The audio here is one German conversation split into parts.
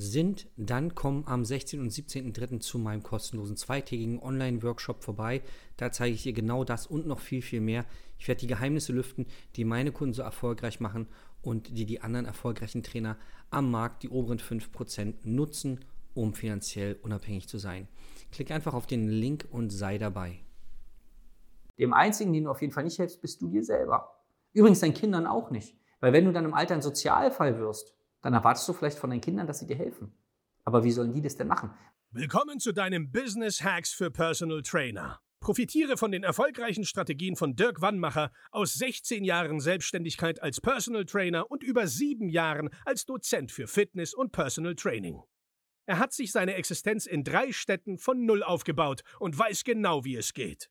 sind, dann komm am 16. und 17.03. zu meinem kostenlosen zweitägigen Online-Workshop vorbei. Da zeige ich dir genau das und noch viel, viel mehr. Ich werde die Geheimnisse lüften, die meine Kunden so erfolgreich machen und die die anderen erfolgreichen Trainer am Markt, die oberen 5%, nutzen, um finanziell unabhängig zu sein. Klick einfach auf den Link und sei dabei. Dem einzigen, den du auf jeden Fall nicht hilfst, bist du dir selber. Übrigens deinen Kindern auch nicht. Weil wenn du dann im Alter ein Sozialfall wirst, dann erwartest du vielleicht von deinen Kindern, dass sie dir helfen. Aber wie sollen die das denn machen? Willkommen zu deinem Business Hacks für Personal Trainer. Profitiere von den erfolgreichen Strategien von Dirk Wannmacher aus 16 Jahren Selbstständigkeit als Personal Trainer und über sieben Jahren als Dozent für Fitness und Personal Training. Er hat sich seine Existenz in drei Städten von Null aufgebaut und weiß genau, wie es geht.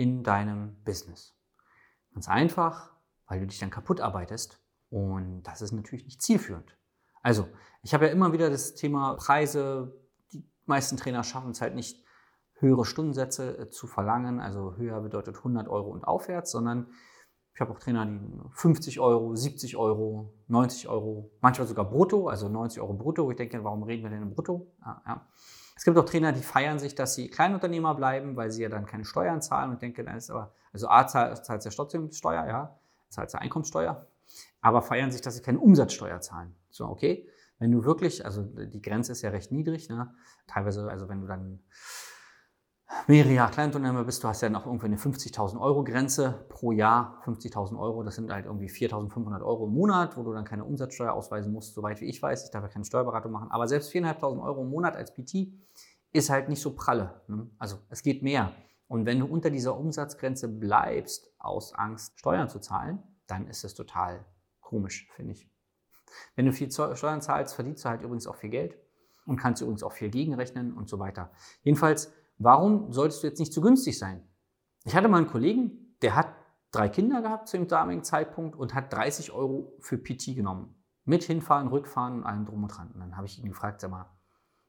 In deinem Business? Ganz einfach, weil du dich dann kaputt arbeitest und das ist natürlich nicht zielführend. Also, ich habe ja immer wieder das Thema Preise. Die meisten Trainer schaffen es halt nicht, höhere Stundensätze äh, zu verlangen. Also höher bedeutet 100 Euro und aufwärts, sondern ich habe auch Trainer, die 50 Euro, 70 Euro, 90 Euro, manchmal sogar brutto, also 90 Euro brutto. Ich denke, warum reden wir denn im Brutto? Ja, ja. Es gibt auch Trainer, die feiern sich, dass sie Kleinunternehmer bleiben, weil sie ja dann keine Steuern zahlen und denken, ist aber, also A zahlt, zahlt ja trotzdem Steuer, ja, zahlt ja Einkommenssteuer, aber feiern sich, dass sie keine Umsatzsteuer zahlen. So, okay. Wenn du wirklich, also die Grenze ist ja recht niedrig, ne? teilweise, also wenn du dann mehrere Jahre Kleinunternehmer bist, du hast ja noch irgendwie eine 50.000 Euro Grenze pro Jahr. 50.000 Euro, das sind halt irgendwie 4.500 Euro im Monat, wo du dann keine Umsatzsteuer ausweisen musst, soweit wie ich weiß. Ich darf ja keine Steuerberatung machen. Aber selbst 4.500 Euro im Monat als PT ist halt nicht so pralle. Ne? Also es geht mehr. Und wenn du unter dieser Umsatzgrenze bleibst, aus Angst, Steuern zu zahlen, dann ist das total komisch, finde ich. Wenn du viel Steuern zahlst, verdienst du halt übrigens auch viel Geld und kannst übrigens auch viel gegenrechnen und so weiter. Jedenfalls warum solltest du jetzt nicht zu günstig sein? Ich hatte mal einen Kollegen, der hat drei Kinder gehabt zu dem damaligen Zeitpunkt und hat 30 Euro für PT genommen. Mit hinfahren, rückfahren und allem drum und dran. Und dann habe ich ihn gefragt, sag mal,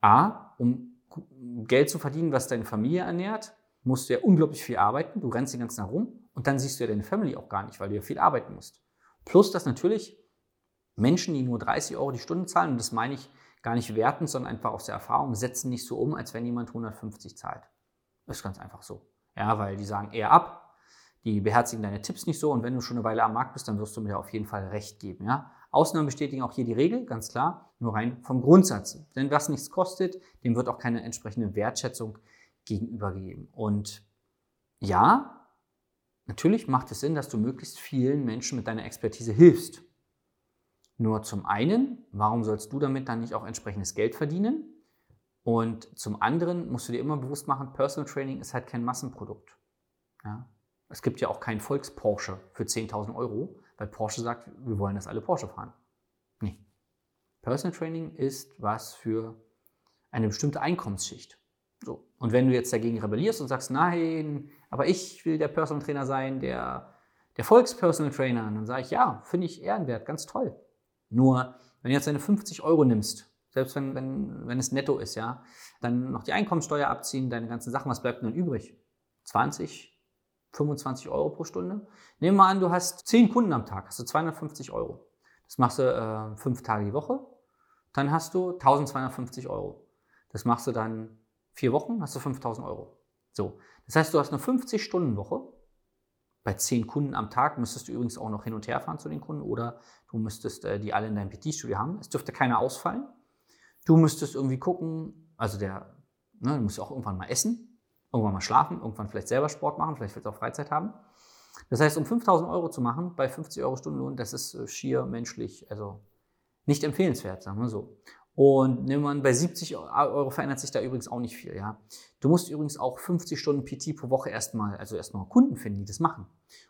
A, um Geld zu verdienen, was deine Familie ernährt, musst du ja unglaublich viel arbeiten. Du rennst den ganzen Tag rum und dann siehst du ja deine Family auch gar nicht, weil du ja viel arbeiten musst. Plus, dass natürlich Menschen, die nur 30 Euro die Stunde zahlen, und das meine ich gar nicht wertend, sondern einfach aus der Erfahrung, setzen nicht so um, als wenn jemand 150 zahlt. Ist ganz einfach so. Ja, weil die sagen eher ab, die beherzigen deine Tipps nicht so und wenn du schon eine Weile am Markt bist, dann wirst du mir auf jeden Fall recht geben. Ja? Ausnahmen bestätigen auch hier die Regel, ganz klar, nur rein vom Grundsatz. Denn was nichts kostet, dem wird auch keine entsprechende Wertschätzung gegenübergegeben. Und ja, natürlich macht es Sinn, dass du möglichst vielen Menschen mit deiner Expertise hilfst. Nur zum einen, warum sollst du damit dann nicht auch entsprechendes Geld verdienen? Und zum anderen musst du dir immer bewusst machen, Personal Training ist halt kein Massenprodukt. Ja? Es gibt ja auch keinen Volks-Porsche für 10.000 Euro, weil Porsche sagt, wir wollen, dass alle Porsche fahren. Nee. Personal Training ist was für eine bestimmte Einkommensschicht. So. Und wenn du jetzt dagegen rebellierst und sagst, nein, aber ich will der Personal Trainer sein, der, der Volks-Personal Trainer, dann sage ich, ja, finde ich ehrenwert, ganz toll. Nur, wenn du jetzt deine 50 Euro nimmst, selbst wenn, wenn, wenn es netto ist, ja, dann noch die Einkommensteuer abziehen, deine ganzen Sachen, was bleibt denn übrig? 20, 25 Euro pro Stunde? Nehmen wir an, du hast 10 Kunden am Tag, hast du 250 Euro. Das machst du äh, fünf Tage die Woche, dann hast du 1250 Euro. Das machst du dann vier Wochen, hast du 5000 Euro. So, das heißt, du hast eine 50-Stunden-Woche bei zehn Kunden am Tag müsstest du übrigens auch noch hin und her fahren zu den Kunden oder du müsstest äh, die alle in deinem PT-Studio haben. Es dürfte keiner ausfallen. Du müsstest irgendwie gucken, also der, ne, du musst auch irgendwann mal essen, irgendwann mal schlafen, irgendwann vielleicht selber Sport machen, vielleicht willst du auch Freizeit haben. Das heißt, um 5000 Euro zu machen bei 50 Euro Stundenlohn, das ist äh, schier menschlich, also nicht empfehlenswert, sagen wir so. Und nehmen wir bei 70 Euro verändert sich da übrigens auch nicht viel. Ja. Du musst übrigens auch 50 Stunden PT pro Woche erstmal, also erstmal Kunden finden, die das machen.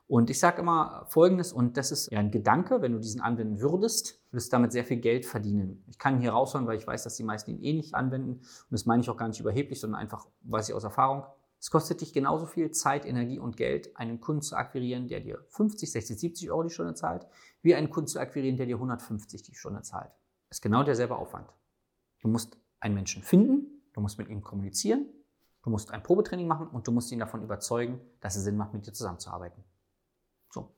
Und ich sage immer Folgendes, und das ist ja ein Gedanke, wenn du diesen anwenden würdest, würdest du damit sehr viel Geld verdienen. Ich kann hier raushauen, weil ich weiß, dass die meisten ihn eh nicht anwenden. Und das meine ich auch gar nicht überheblich, sondern einfach, weiß ich aus Erfahrung. Es kostet dich genauso viel Zeit, Energie und Geld, einen Kunden zu akquirieren, der dir 50, 60, 70 Euro die Stunde zahlt, wie einen Kunden zu akquirieren, der dir 150 die Stunde zahlt. Ist genau derselbe Aufwand. Du musst einen Menschen finden, du musst mit ihm kommunizieren, du musst ein Probetraining machen und du musst ihn davon überzeugen, dass es Sinn macht, mit dir zusammenzuarbeiten. So.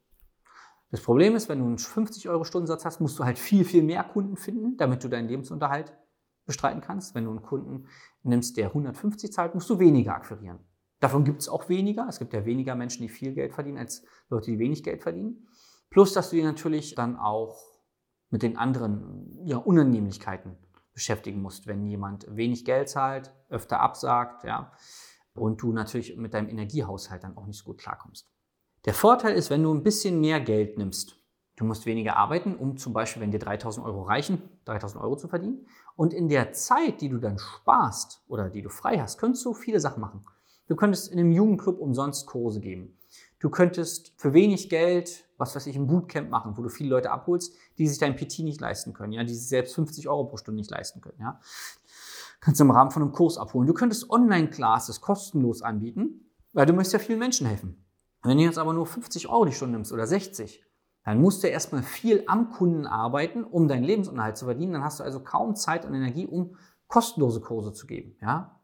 Das Problem ist, wenn du einen 50 Euro Stundensatz hast, musst du halt viel, viel mehr Kunden finden, damit du deinen Lebensunterhalt bestreiten kannst. Wenn du einen Kunden nimmst, der 150 zahlt, musst du weniger akquirieren. Davon gibt es auch weniger. Es gibt ja weniger Menschen, die viel Geld verdienen, als Leute, die wenig Geld verdienen. Plus, dass du dich natürlich dann auch mit den anderen ja, Unannehmlichkeiten beschäftigen musst, wenn jemand wenig Geld zahlt, öfter absagt, ja, und du natürlich mit deinem Energiehaushalt dann auch nicht so gut klarkommst. Der Vorteil ist, wenn du ein bisschen mehr Geld nimmst, du musst weniger arbeiten, um zum Beispiel, wenn dir 3000 Euro reichen, 3000 Euro zu verdienen. Und in der Zeit, die du dann sparst oder die du frei hast, könntest du viele Sachen machen. Du könntest in einem Jugendclub umsonst Kurse geben. Du könntest für wenig Geld, was weiß ich, ein Bootcamp machen, wo du viele Leute abholst, die sich dein PT nicht leisten können, ja, die sich selbst 50 Euro pro Stunde nicht leisten können, ja. Kannst du im Rahmen von einem Kurs abholen. Du könntest Online-Classes kostenlos anbieten, weil du möchtest ja vielen Menschen helfen. Wenn du jetzt aber nur 50 Euro die Stunde nimmst oder 60, dann musst du erstmal viel am Kunden arbeiten, um deinen Lebensunterhalt zu verdienen. Dann hast du also kaum Zeit und Energie, um kostenlose Kurse zu geben, ja.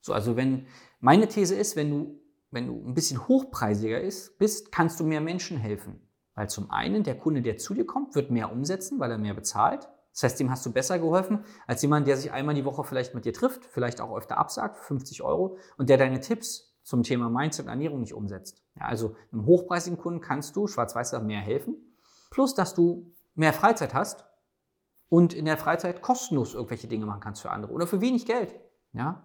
So, also wenn, meine These ist, wenn du, wenn du ein bisschen hochpreisiger ist, bist, kannst du mehr Menschen helfen. Weil zum einen der Kunde, der zu dir kommt, wird mehr umsetzen, weil er mehr bezahlt. Das heißt, dem hast du besser geholfen als jemand, der sich einmal die Woche vielleicht mit dir trifft, vielleicht auch öfter absagt, 50 Euro, und der deine Tipps zum Thema Mindset und Ernährung nicht umsetzt. Ja, also einem hochpreisigen Kunden kannst du schwarz-weiß mehr helfen. Plus, dass du mehr Freizeit hast und in der Freizeit kostenlos irgendwelche Dinge machen kannst für andere oder für wenig Geld. Ja?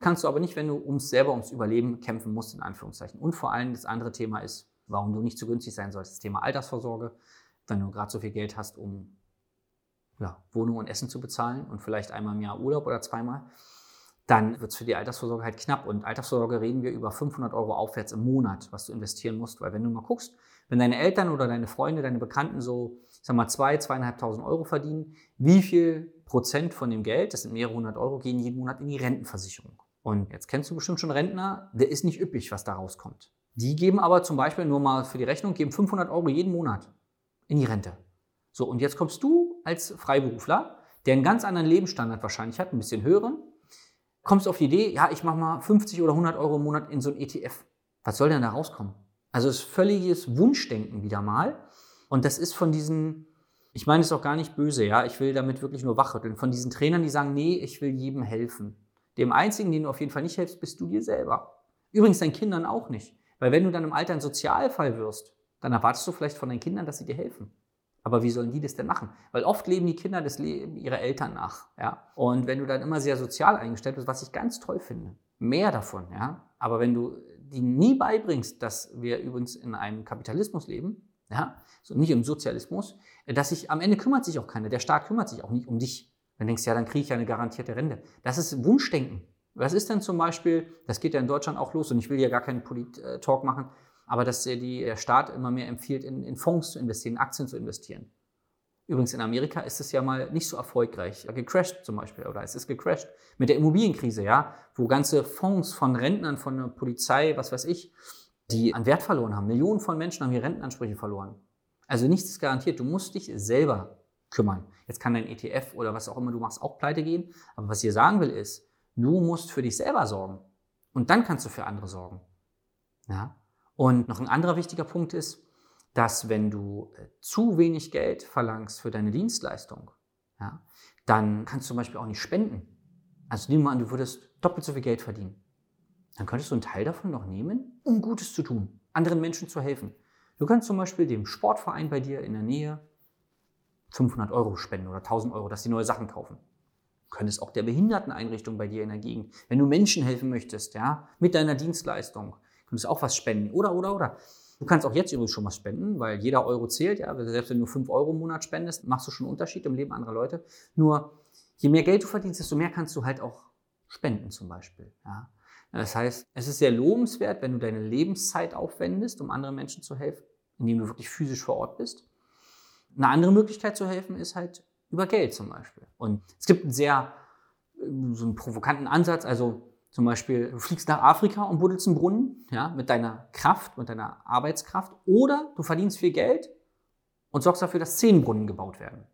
Kannst du aber nicht, wenn du ums selber ums Überleben kämpfen musst, in Anführungszeichen. Und vor allem das andere Thema ist, warum du nicht zu günstig sein solltest, das Thema Altersvorsorge. Wenn du gerade so viel Geld hast, um ja, Wohnung und Essen zu bezahlen und vielleicht einmal im Jahr Urlaub oder zweimal, dann wird es für die Altersvorsorge halt knapp. Und Altersvorsorge reden wir über 500 Euro aufwärts im Monat, was du investieren musst. Weil wenn du mal guckst, wenn deine Eltern oder deine Freunde, deine Bekannten so, ich sag mal, zwei, zweieinhalbtausend Euro verdienen, wie viel Prozent von dem Geld, das sind mehrere hundert Euro, gehen jeden Monat in die Rentenversicherung? Und jetzt kennst du bestimmt schon Rentner, der ist nicht üppig, was da rauskommt. Die geben aber zum Beispiel nur mal für die Rechnung, geben 500 Euro jeden Monat in die Rente. So, und jetzt kommst du als Freiberufler, der einen ganz anderen Lebensstandard wahrscheinlich hat, ein bisschen höheren, kommst auf die Idee, ja, ich mache mal 50 oder 100 Euro im Monat in so ein ETF. Was soll denn da rauskommen? Also es ist völliges Wunschdenken wieder mal. Und das ist von diesen, ich meine es auch gar nicht böse, ja, ich will damit wirklich nur wachrütteln, von diesen Trainern, die sagen, nee, ich will jedem helfen. Dem einzigen, den du auf jeden Fall nicht hilfst, bist du dir selber. Übrigens deinen Kindern auch nicht. Weil wenn du dann im Alter ein Sozialfall wirst, dann erwartest du vielleicht von deinen Kindern, dass sie dir helfen. Aber wie sollen die das denn machen? Weil oft leben die Kinder das Leben ihrer Eltern nach. Ja? Und wenn du dann immer sehr sozial eingestellt bist, was ich ganz toll finde, mehr davon, ja. Aber wenn du die nie beibringst, dass wir übrigens in einem Kapitalismus leben, ja, so nicht im Sozialismus, dass sich am Ende kümmert sich auch keiner. Der Staat kümmert sich auch nicht um dich. Dann denkst du, ja, dann kriege ich ja eine garantierte Rente. Das ist Wunschdenken. Was ist denn zum Beispiel, das geht ja in Deutschland auch los und ich will ja gar keinen Polit-Talk machen, aber dass der Staat immer mehr empfiehlt, in, in Fonds zu investieren, in Aktien zu investieren. Übrigens in Amerika ist es ja mal nicht so erfolgreich, gecrashed zum Beispiel, oder es ist gecrashed mit der Immobilienkrise, ja, wo ganze Fonds von Rentnern, von der Polizei, was weiß ich, die an Wert verloren haben. Millionen von Menschen haben hier Rentenansprüche verloren. Also nichts ist garantiert. Du musst dich selber kümmern. Jetzt kann dein ETF oder was auch immer du machst auch pleite gehen. Aber was ich hier sagen will ist, du musst für dich selber sorgen. Und dann kannst du für andere sorgen. Ja? Und noch ein anderer wichtiger Punkt ist, dass wenn du äh, zu wenig Geld verlangst für deine Dienstleistung, ja, dann kannst du zum Beispiel auch nicht spenden. Also nehmen wir an, du würdest doppelt so viel Geld verdienen. Dann könntest du einen Teil davon noch nehmen, um Gutes zu tun, anderen Menschen zu helfen. Du kannst zum Beispiel dem Sportverein bei dir in der Nähe 500 Euro spenden oder 1000 Euro, dass sie neue Sachen kaufen. Du könntest auch der Behinderteneinrichtung bei dir in der Gegend, wenn du Menschen helfen möchtest, ja, mit deiner Dienstleistung, könntest auch was spenden oder, oder, oder. Du kannst auch jetzt übrigens schon was spenden, weil jeder Euro zählt, ja. Selbst wenn du 5 Euro im Monat spendest, machst du schon einen Unterschied im Leben anderer Leute. Nur je mehr Geld du verdienst, desto mehr kannst du halt auch spenden zum Beispiel. Ja. Das heißt, es ist sehr lobenswert, wenn du deine Lebenszeit aufwendest, um anderen Menschen zu helfen, indem du wirklich physisch vor Ort bist. Eine andere Möglichkeit zu helfen ist halt über Geld zum Beispiel. Und es gibt einen sehr so einen provokanten Ansatz, also zum Beispiel, du fliegst nach Afrika und buddelst einen Brunnen ja, mit deiner Kraft, mit deiner Arbeitskraft, oder du verdienst viel Geld und sorgst dafür, dass zehn Brunnen gebaut werden.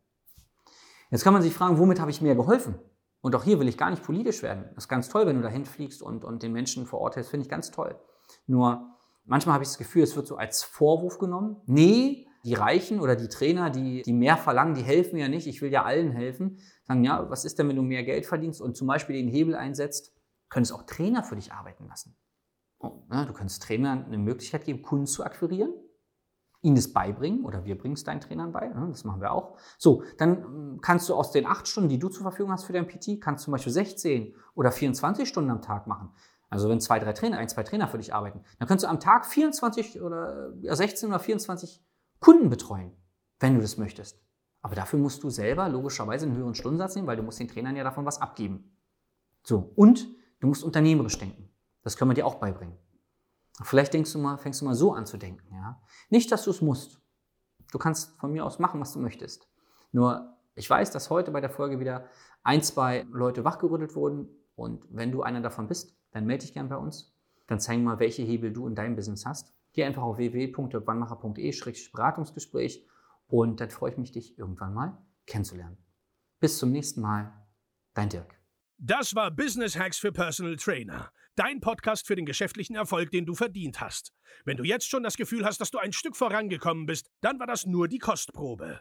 Jetzt kann man sich fragen, womit habe ich mehr geholfen? Und auch hier will ich gar nicht politisch werden. Das ist ganz toll, wenn du dahin fliegst und, und den Menschen vor Ort hilfst, finde ich ganz toll. Nur manchmal habe ich das Gefühl, es wird so als Vorwurf genommen. Nee, die Reichen oder die Trainer, die, die mehr verlangen, die helfen ja nicht. Ich will ja allen helfen. Sagen, ja, was ist denn, wenn du mehr Geld verdienst und zum Beispiel den Hebel einsetzt? Könntest auch Trainer für dich arbeiten lassen. Oh, ja, du könntest Trainern eine Möglichkeit geben, Kunden zu akquirieren ihnen das beibringen oder wir bringen es deinen Trainern bei, ne, das machen wir auch. So, dann ähm, kannst du aus den acht Stunden, die du zur Verfügung hast für dein PT, kannst du zum Beispiel 16 oder 24 Stunden am Tag machen. Also wenn zwei, drei Trainer, ein, zwei Trainer für dich arbeiten, dann kannst du am Tag 24 oder 16 oder 24 Kunden betreuen, wenn du das möchtest. Aber dafür musst du selber logischerweise einen höheren Stundensatz nehmen, weil du musst den Trainern ja davon was abgeben. So, und du musst unternehmerisch denken. Das können wir dir auch beibringen. Vielleicht denkst du mal, fängst du mal so an zu denken. Ja? Nicht, dass du es musst. Du kannst von mir aus machen, was du möchtest. Nur, ich weiß, dass heute bei der Folge wieder ein, zwei Leute wachgerüttelt wurden. Und wenn du einer davon bist, dann melde dich gern bei uns. Dann zeig mal, welche Hebel du in deinem Business hast. Geh einfach auf www.wannmacher.de-gespräch und dann freue ich mich, dich irgendwann mal kennenzulernen. Bis zum nächsten Mal. Dein Dirk. Das war Business Hacks für Personal Trainer. Dein Podcast für den geschäftlichen Erfolg, den du verdient hast. Wenn du jetzt schon das Gefühl hast, dass du ein Stück vorangekommen bist, dann war das nur die Kostprobe.